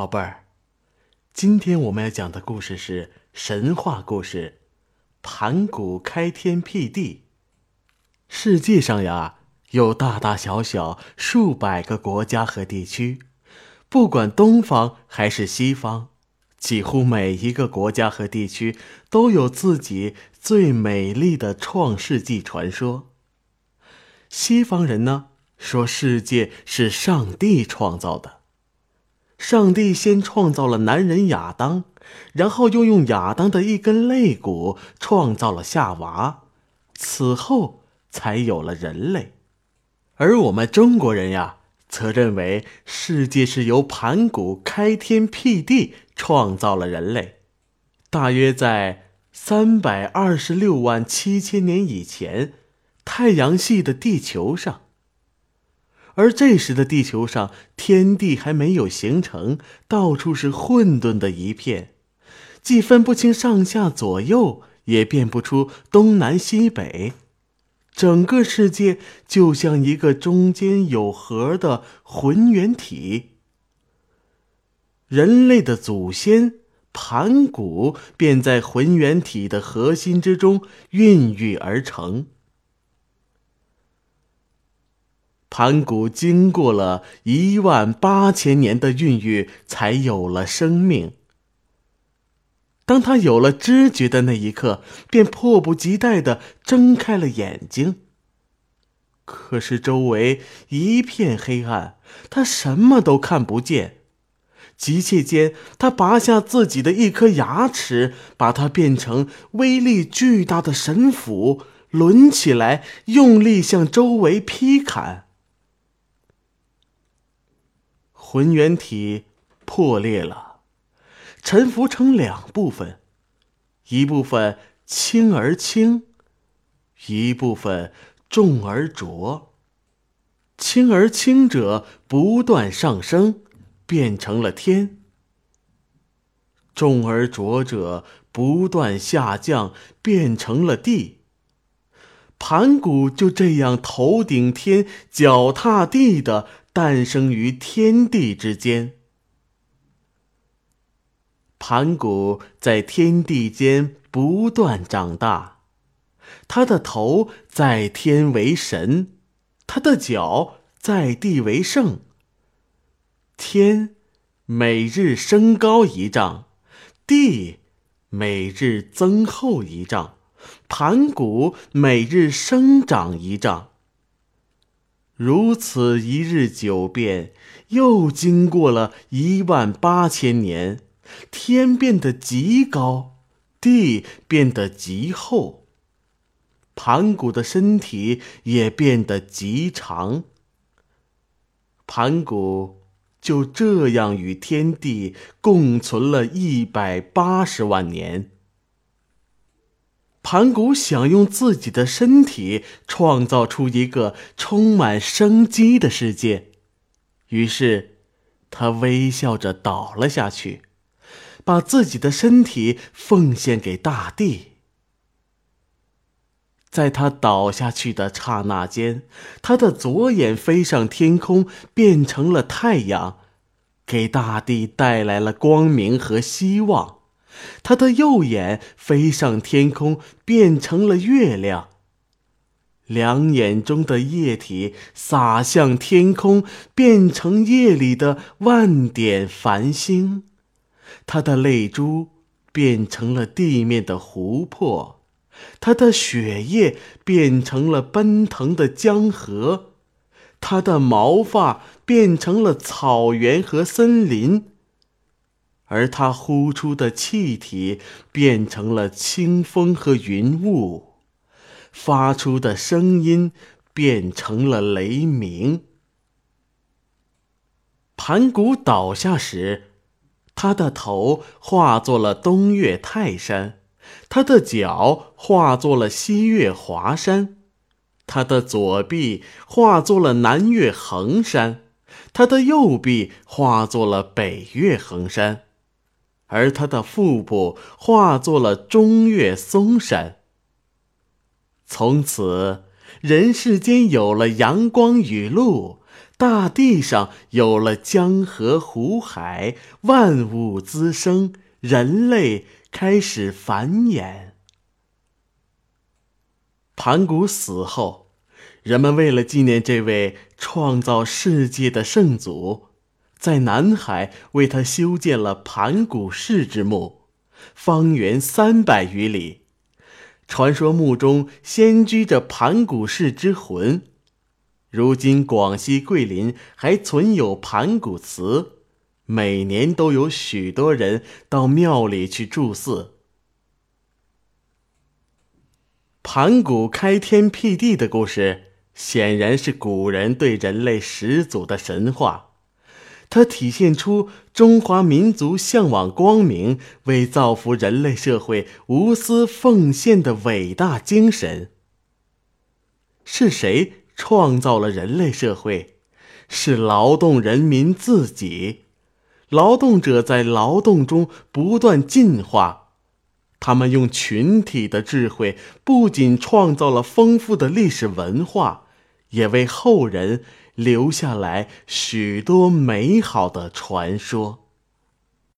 宝贝儿，今天我们要讲的故事是神话故事《盘古开天辟地》。世界上呀，有大大小小数百个国家和地区，不管东方还是西方，几乎每一个国家和地区都有自己最美丽的创世纪传说。西方人呢，说世界是上帝创造的。上帝先创造了男人亚当，然后又用亚当的一根肋骨创造了夏娃，此后才有了人类。而我们中国人呀，则认为世界是由盘古开天辟地创造了人类，大约在三百二十六万七千年以前，太阳系的地球上。而这时的地球上，天地还没有形成，到处是混沌的一片，既分不清上下左右，也辨不出东南西北，整个世界就像一个中间有核的浑圆体。人类的祖先盘古便在浑圆体的核心之中孕育而成。盘古经过了一万八千年的孕育，才有了生命。当他有了知觉的那一刻，便迫不及待的睁开了眼睛。可是周围一片黑暗，他什么都看不见。急切间，他拔下自己的一颗牙齿，把它变成威力巨大的神斧，抡起来，用力向周围劈砍。浑圆体破裂了，沉浮成两部分，一部分轻而轻，一部分重而浊。轻而轻者不断上升，变成了天；重而浊者不断下降，变成了地。盘古就这样头顶天，脚踏地的。诞生于天地之间。盘古在天地间不断长大，他的头在天为神，他的脚在地为圣。天每日升高一丈，地每日增厚一丈，盘古每日生长一丈。如此一日九变，又经过了一万八千年，天变得极高，地变得极厚，盘古的身体也变得极长。盘古就这样与天地共存了一百八十万年。盘古想用自己的身体创造出一个充满生机的世界，于是他微笑着倒了下去，把自己的身体奉献给大地。在他倒下去的刹那间，他的左眼飞上天空，变成了太阳，给大地带来了光明和希望。他的右眼飞上天空，变成了月亮。两眼中的液体洒向天空，变成夜里的万点繁星。他的泪珠变成了地面的湖泊，他的血液变成了奔腾的江河，他的毛发变成了草原和森林。而他呼出的气体变成了清风和云雾，发出的声音变成了雷鸣。盘古倒下时，他的头化作了东岳泰山，他的脚化作了西岳华山，他的左臂化作了南岳衡山，他的右臂化作了北岳衡山。而他的腹部化作了中岳嵩山。从此，人世间有了阳光雨露，大地上有了江河湖海，万物滋生，人类开始繁衍。盘古死后，人们为了纪念这位创造世界的圣祖，在南海为他修建了盘古氏之墓，方圆三百余里。传说墓中仙居着盘古氏之魂。如今广西桂林还存有盘古祠，每年都有许多人到庙里去祝祀。盘古开天辟地的故事，显然是古人对人类始祖的神话。它体现出中华民族向往光明、为造福人类社会无私奉献的伟大精神。是谁创造了人类社会？是劳动人民自己。劳动者在劳动中不断进化，他们用群体的智慧，不仅创造了丰富的历史文化，也为后人。留下来许多美好的传说。